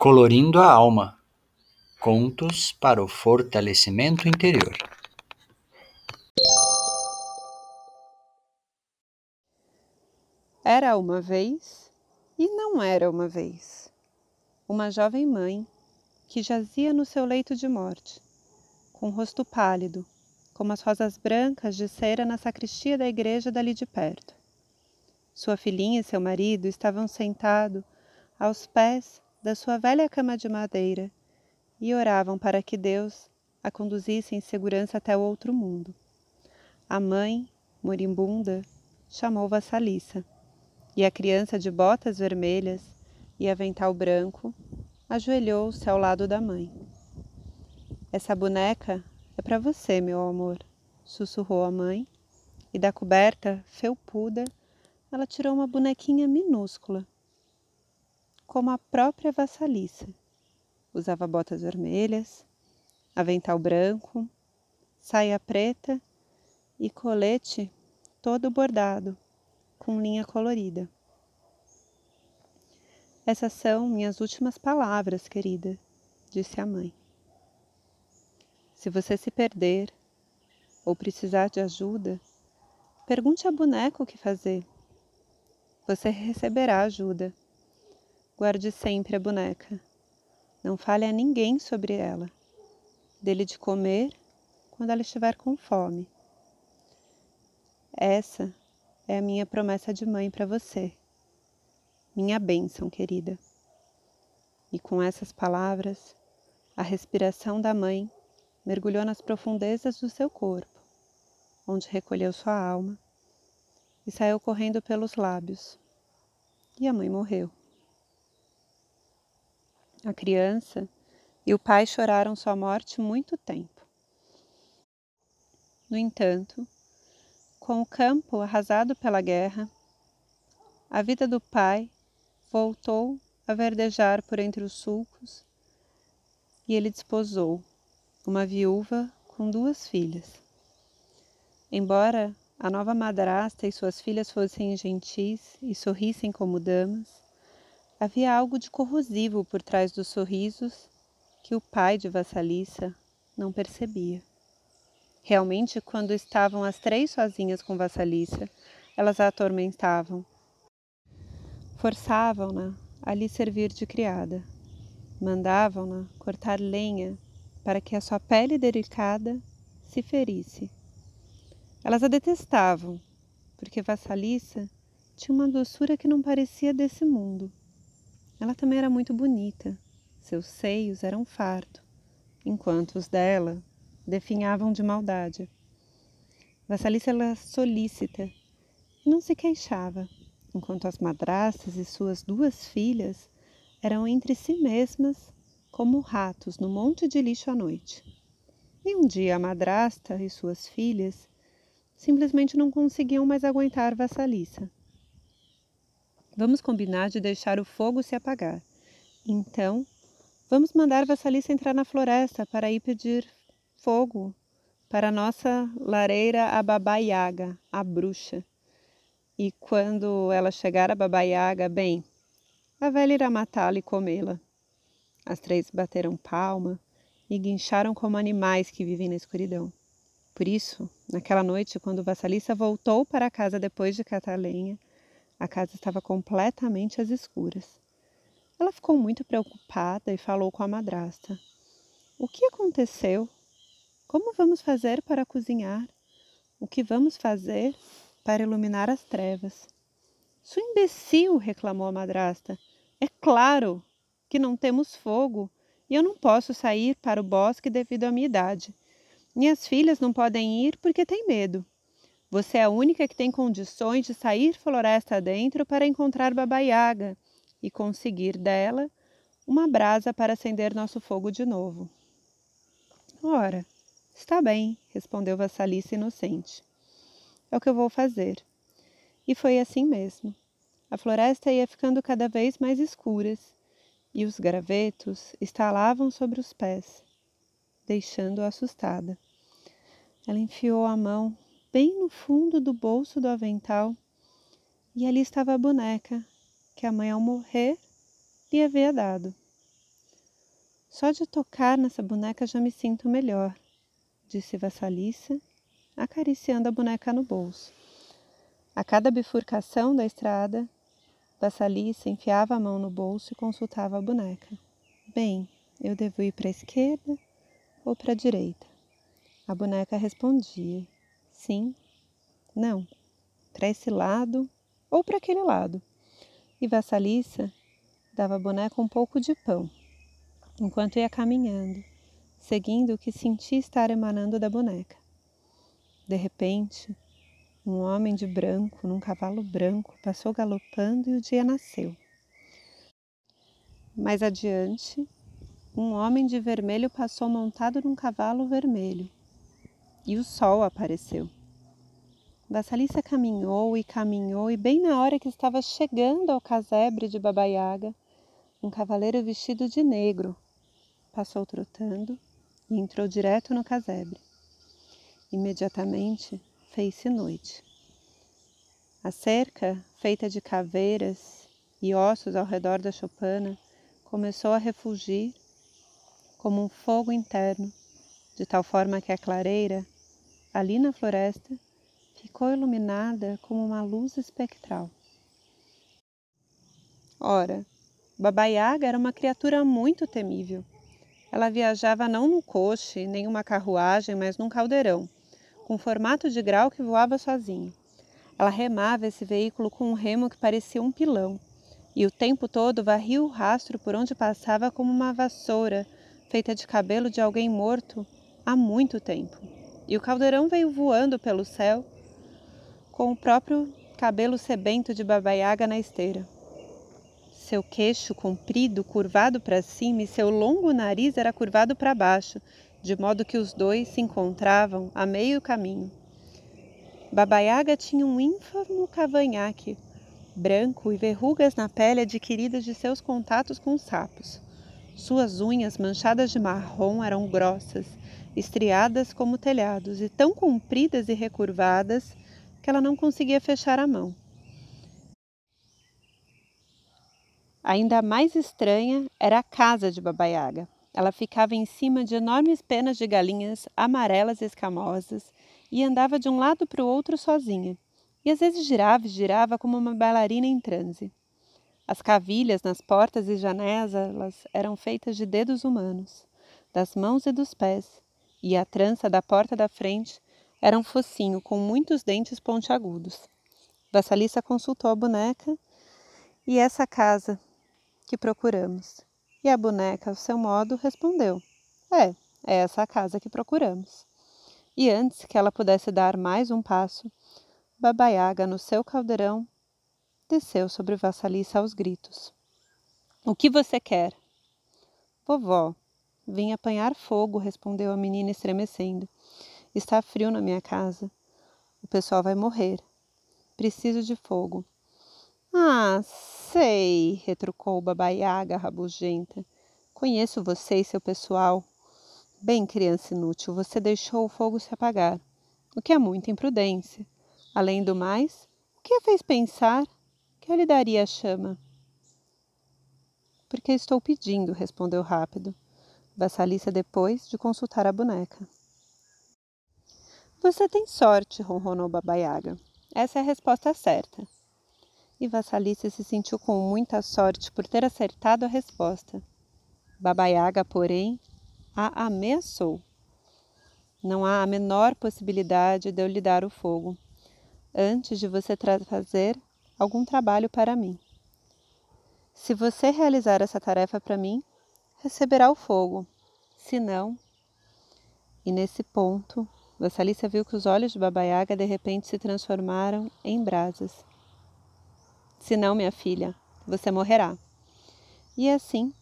Colorindo a Alma Contos para o Fortalecimento Interior. Era uma vez, e não era uma vez, uma jovem mãe que jazia no seu leito de morte, com o rosto pálido, como as rosas brancas de cera na sacristia da igreja dali de perto. Sua filhinha e seu marido estavam sentados aos pés da sua velha cama de madeira e oravam para que Deus a conduzisse em segurança até o outro mundo. A mãe, moribunda, chamou Vassalissa, e a criança de botas vermelhas e avental branco ajoelhou-se ao lado da mãe. Essa boneca é para você, meu amor, sussurrou a mãe, e da coberta felpuda ela tirou uma bonequinha minúscula como a própria vassalissa. Usava botas vermelhas, avental branco, saia preta e colete todo bordado, com linha colorida. Essas são minhas últimas palavras, querida, disse a mãe. Se você se perder ou precisar de ajuda, pergunte a boneca o que fazer. Você receberá ajuda. Guarde sempre a boneca. Não fale a ninguém sobre ela. Dele de comer quando ela estiver com fome. Essa é a minha promessa de mãe para você. Minha bênção, querida. E com essas palavras, a respiração da mãe mergulhou nas profundezas do seu corpo, onde recolheu sua alma e saiu correndo pelos lábios. E a mãe morreu. A criança e o pai choraram sua morte muito tempo. No entanto, com o campo arrasado pela guerra, a vida do pai voltou a verdejar por entre os sulcos e ele desposou uma viúva com duas filhas. Embora a nova madrasta e suas filhas fossem gentis e sorrissem como damas, Havia algo de corrosivo por trás dos sorrisos que o pai de Vassalissa não percebia. Realmente, quando estavam as três sozinhas com Vassalissa, elas a atormentavam. Forçavam-na a lhe servir de criada. Mandavam-na cortar lenha para que a sua pele delicada se ferisse. Elas a detestavam, porque Vassalissa tinha uma doçura que não parecia desse mundo. Ela também era muito bonita. Seus seios eram fardo, enquanto os dela definhavam de maldade. Vassalissa era solícita e não se queixava, enquanto as madrastas e suas duas filhas eram entre si mesmas como ratos no monte de lixo à noite. E um dia a madrasta e suas filhas simplesmente não conseguiam mais aguentar Vassalissa. Vamos combinar de deixar o fogo se apagar. Então, vamos mandar Vassalissa entrar na floresta para ir pedir fogo para nossa lareira a Babaiaga, a bruxa. E quando ela chegar a Babaiaga, bem, a velha irá matá-la e comê-la. As três bateram palma e guincharam como animais que vivem na escuridão. Por isso, naquela noite, quando Vassalissa voltou para casa depois de catar lenha, a casa estava completamente às escuras. Ela ficou muito preocupada e falou com a madrasta. O que aconteceu? Como vamos fazer para cozinhar? O que vamos fazer para iluminar as trevas? Sua imbecil, reclamou a madrasta. É claro que não temos fogo e eu não posso sair para o bosque devido à minha idade. Minhas filhas não podem ir porque têm medo. Você é a única que tem condições de sair floresta adentro para encontrar Baba Yaga e conseguir dela uma brasa para acender nosso fogo de novo. Ora, está bem, respondeu Vassalice inocente. É o que eu vou fazer. E foi assim mesmo. A floresta ia ficando cada vez mais escuras e os gravetos estalavam sobre os pés, deixando-a assustada. Ela enfiou a mão bem no fundo do bolso do avental, e ali estava a boneca que a mãe, ao morrer, lhe havia dado. Só de tocar nessa boneca já me sinto melhor, disse Vassalissa, acariciando a boneca no bolso. A cada bifurcação da estrada, Vassalissa enfiava a mão no bolso e consultava a boneca. Bem, eu devo ir para a esquerda ou para a direita? A boneca respondia: sim, não, para esse lado ou para aquele lado. E Vassalissa dava à boneca um pouco de pão, enquanto ia caminhando, seguindo o que sentia estar emanando da boneca. De repente, um homem de branco, num cavalo branco, passou galopando e o dia nasceu. Mais adiante, um homem de vermelho passou montado num cavalo vermelho e o sol apareceu. Vassalissa caminhou e caminhou, e bem na hora que estava chegando ao casebre de Babaiaga, um cavaleiro vestido de negro passou trotando e entrou direto no casebre. Imediatamente fez-se noite. A cerca, feita de caveiras e ossos ao redor da choupana, começou a refulgir como um fogo interno, de tal forma que a clareira, ali na floresta, ficou iluminada como uma luz espectral. Ora, Baba Yaga era uma criatura muito temível. Ela viajava não num coche, nem uma carruagem, mas num caldeirão, com formato de grau que voava sozinho. Ela remava esse veículo com um remo que parecia um pilão, e o tempo todo varria o rastro por onde passava como uma vassoura feita de cabelo de alguém morto há muito tempo. E o caldeirão veio voando pelo céu com o próprio cabelo sebento de babaiaga na esteira. Seu queixo comprido, curvado para cima, e seu longo nariz era curvado para baixo, de modo que os dois se encontravam a meio caminho. Babaiaga tinha um ínfimo cavanhaque, branco e verrugas na pele adquiridas de seus contatos com sapos. Suas unhas manchadas de marrom eram grossas, estriadas como telhados e tão compridas e recurvadas que ela não conseguia fechar a mão. Ainda mais estranha era a casa de Babaiaga. Ela ficava em cima de enormes penas de galinhas amarelas e escamosas e andava de um lado para o outro sozinha. E às vezes girava e girava como uma bailarina em transe. As cavilhas nas portas e janelas eram feitas de dedos humanos, das mãos e dos pés, e a trança da porta da frente era um focinho com muitos dentes pontiagudos. Vassalissa consultou a boneca e essa casa que procuramos. E a boneca, ao seu modo, respondeu: É, é essa a casa que procuramos. E antes que ela pudesse dar mais um passo, Babaiaga, no seu caldeirão, desceu sobre Vassalissa aos gritos. O que você quer? Vovó, vim apanhar fogo, respondeu a menina estremecendo. Está frio na minha casa. O pessoal vai morrer. Preciso de fogo. Ah, sei, retrucou Babaiaga rabugenta. Conheço você e seu pessoal. Bem, criança inútil, você deixou o fogo se apagar, o que é muita imprudência. Além do mais, o que a fez pensar que eu lhe daria a chama? Porque estou pedindo, respondeu rápido. Vassalissa depois de consultar a boneca. Você tem sorte, ronronou Babaiaga. Essa é a resposta certa e Vassalissa se sentiu com muita sorte por ter acertado a resposta. Babaiaga, porém, a ameaçou. Não há a menor possibilidade de eu lhe dar o fogo, antes de você fazer algum trabalho para mim. Se você realizar essa tarefa para mim, receberá o fogo. Se não. E nesse ponto, Vassalissa viu que os olhos de Babaiaga de repente se transformaram em brasas. Se não, minha filha, você morrerá. E assim,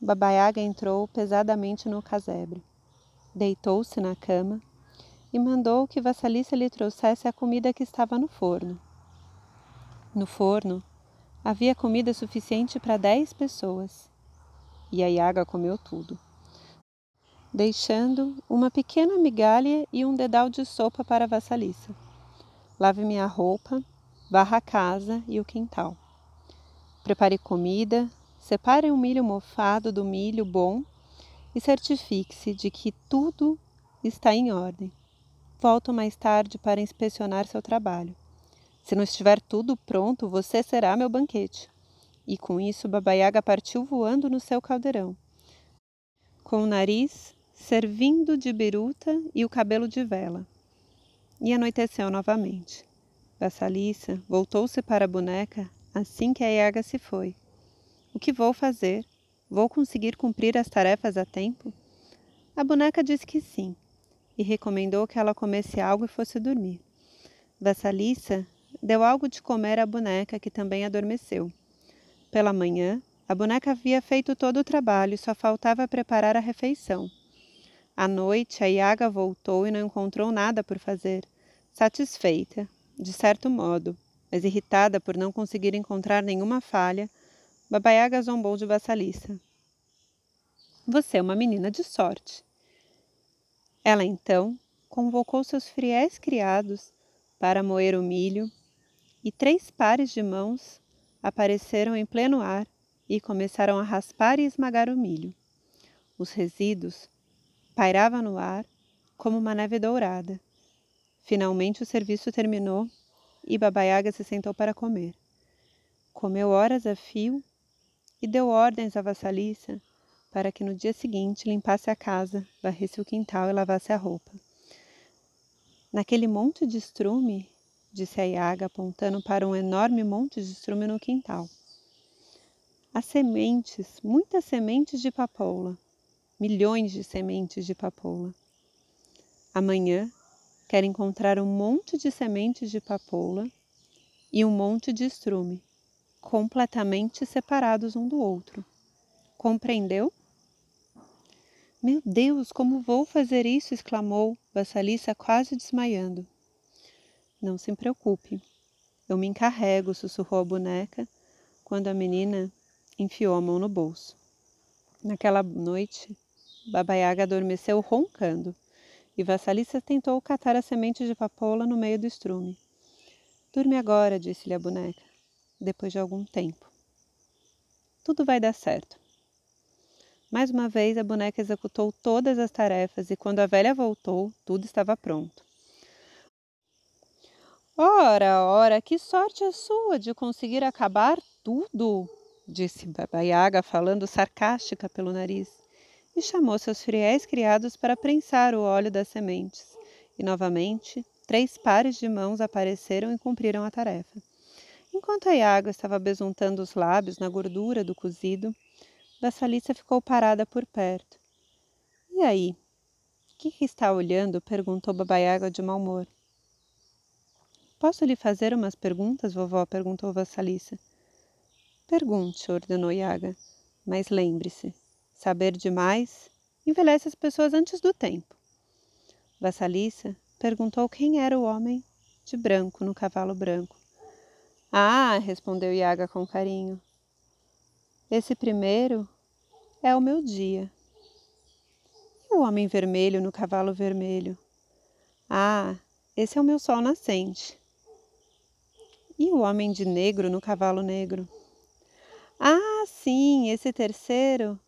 Babaiaga entrou pesadamente no casebre. Deitou-se na cama e mandou que Vassalissa lhe trouxesse a comida que estava no forno. No forno havia comida suficiente para dez pessoas. E a Iaga comeu tudo, deixando uma pequena migalha e um dedal de sopa para Vassalissa. Lave minha roupa varra a casa e o quintal. Prepare comida, separe o milho mofado do milho bom e certifique-se de que tudo está em ordem. Volto mais tarde para inspecionar seu trabalho. Se não estiver tudo pronto, você será meu banquete. E com isso, Baba Yaga partiu voando no seu caldeirão, com o nariz servindo de biruta e o cabelo de vela. E anoiteceu novamente. Vassalissa voltou-se para a boneca assim que a Yaga se foi. O que vou fazer? Vou conseguir cumprir as tarefas a tempo? A boneca disse que sim e recomendou que ela comesse algo e fosse dormir. Vassalissa deu algo de comer à boneca, que também adormeceu. Pela manhã, a boneca havia feito todo o trabalho e só faltava preparar a refeição. À noite, a Iaga voltou e não encontrou nada por fazer. Satisfeita, de certo modo, mas irritada por não conseguir encontrar nenhuma falha, Baba Yaga zombou de Vassalissa. Você é uma menina de sorte. Ela então convocou seus fiéis criados para moer o milho, e três pares de mãos apareceram em pleno ar e começaram a raspar e esmagar o milho. Os resíduos pairavam no ar como uma neve dourada. Finalmente o serviço terminou e Baba Yaga se sentou para comer. Comeu horas a fio e deu ordens à vassalissa para que no dia seguinte limpasse a casa, varresse o quintal e lavasse a roupa. Naquele monte de estrume disse a Iaga, apontando para um enorme monte de estrume no quintal. Há sementes, muitas sementes de papoula, milhões de sementes de papoula. Amanhã quero encontrar um monte de sementes de papoula e um monte de estrume, completamente separados um do outro. Compreendeu? Meu Deus, como vou fazer isso? exclamou Vassalissa, quase desmaiando. Não se preocupe, eu me encarrego, sussurrou a boneca, quando a menina enfiou a mão no bolso. Naquela noite, Baba Yaga adormeceu roncando, e Vassalissa tentou catar a semente de papoula no meio do estrume. Dorme agora, disse-lhe a boneca, depois de algum tempo. Tudo vai dar certo. Mais uma vez, a boneca executou todas as tarefas e, quando a velha voltou, tudo estava pronto. Ora, ora, que sorte a sua de conseguir acabar tudo, disse Baba Yaga, falando sarcástica pelo nariz, e chamou seus fiéis criados para prensar o óleo das sementes. E novamente, três pares de mãos apareceram e cumpriram a tarefa. Enquanto a Yaga estava besuntando os lábios na gordura do cozido, Vassalissa ficou parada por perto. E aí? O que, está olhando? perguntou Baba Yaga de mau humor. Posso lhe fazer umas perguntas, vovó? perguntou Vassalissa. Pergunte, ordenou Yaga. Mas lembre-se, saber demais envelhece as pessoas antes do tempo. Vassalissa perguntou quem era o homem de branco no cavalo branco. Ah, respondeu Yaga com carinho. Esse primeiro é o meu dia. E o homem vermelho no cavalo vermelho? Ah, esse é o meu sol nascente. E o homem de negro no cavalo negro? Ah, sim, esse terceiro.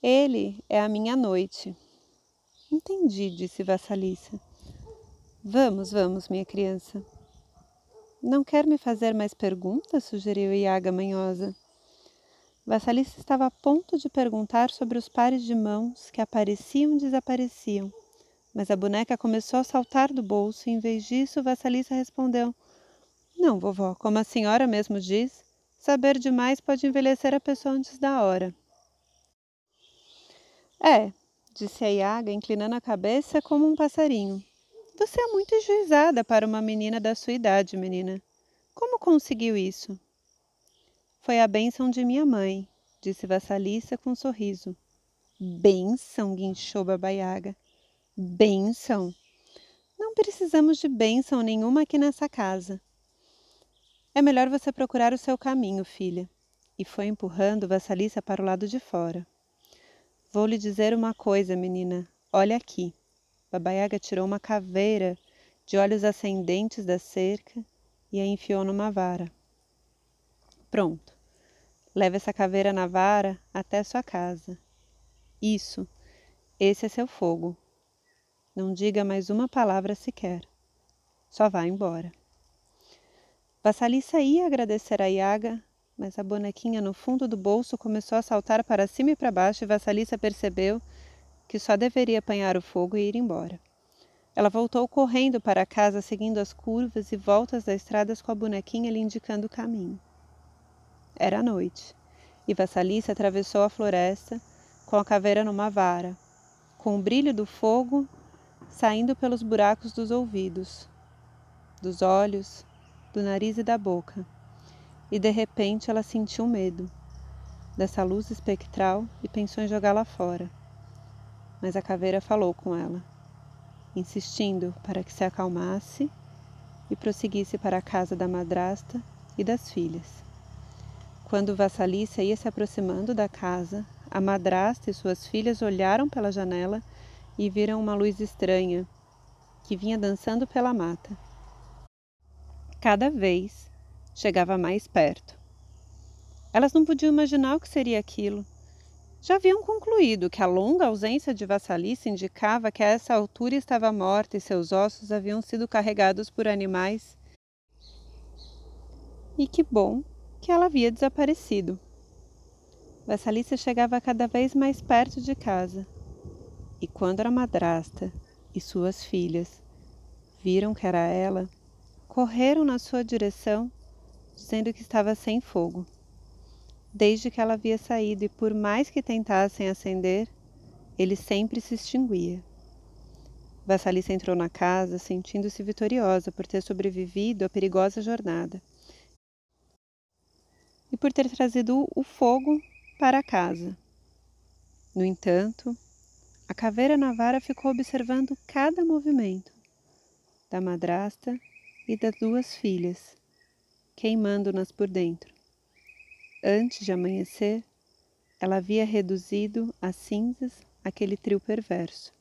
Ele é a minha noite. Entendi, disse Vassalissa. Vamos, vamos, minha criança. Não quer me fazer mais perguntas? sugeriu Iaga manhosa. Vassalissa estava a ponto de perguntar sobre os pares de mãos que apareciam e desapareciam, mas a boneca começou a saltar do bolso e, em vez disso, Vassalissa respondeu: não, vovó, como a senhora mesmo diz, saber demais pode envelhecer a pessoa antes da hora. É, disse a Iaga, inclinando a cabeça como um passarinho. Você é muito enjuizada para uma menina da sua idade, menina. Como conseguiu isso? Foi a bênção de minha mãe, disse Vassalissa com um sorriso. Bênção, guinchou Babaiaga. Bênção. Não precisamos de bênção nenhuma aqui nessa casa. É melhor você procurar o seu caminho, filha. E foi empurrando Vassalissa para o lado de fora. Vou lhe dizer uma coisa, menina. Olha aqui. Babaiaga tirou uma caveira de olhos ascendentes da cerca e a enfiou numa vara. Pronto. Leve essa caveira na vara até sua casa. Isso, esse é seu fogo. Não diga mais uma palavra sequer. Só vá embora. Vassalissa ia agradecer a Iaga, mas a bonequinha no fundo do bolso começou a saltar para cima e para baixo e Vassalissa percebeu que só deveria apanhar o fogo e ir embora. Ela voltou correndo para casa, seguindo as curvas e voltas da estrada com a bonequinha lhe indicando o caminho. Era noite, e Vassalissa atravessou a floresta com a caveira numa vara, com o brilho do fogo saindo pelos buracos dos ouvidos, dos olhos, do nariz e da boca. E de repente ela sentiu medo dessa luz espectral e pensou em jogá-la fora. Mas a caveira falou com ela, insistindo para que se acalmasse e prosseguisse para a casa da madrasta e das filhas. Quando Vassalissa ia se aproximando da casa, a madrasta e suas filhas olharam pela janela e viram uma luz estranha que vinha dançando pela mata. Cada vez chegava mais perto. Elas não podiam imaginar o que seria aquilo. Já haviam concluído que a longa ausência de Vassalice indicava que a essa altura estava morta e seus ossos haviam sido carregados por animais. E que bom que ela havia desaparecido. Vassalice chegava cada vez mais perto de casa e quando a madrasta e suas filhas viram que era ela, correram na sua direção, dizendo que estava sem fogo. Desde que ela havia saído e por mais que tentassem acender, ele sempre se extinguia. Vassalissa entrou na casa sentindo-se vitoriosa por ter sobrevivido à perigosa jornada e por ter trazido o fogo para casa. No entanto, a caveira Navara ficou observando cada movimento da madrasta e das duas filhas, queimando-nas por dentro. Antes de amanhecer, ela havia reduzido a cinzas aquele trio perverso.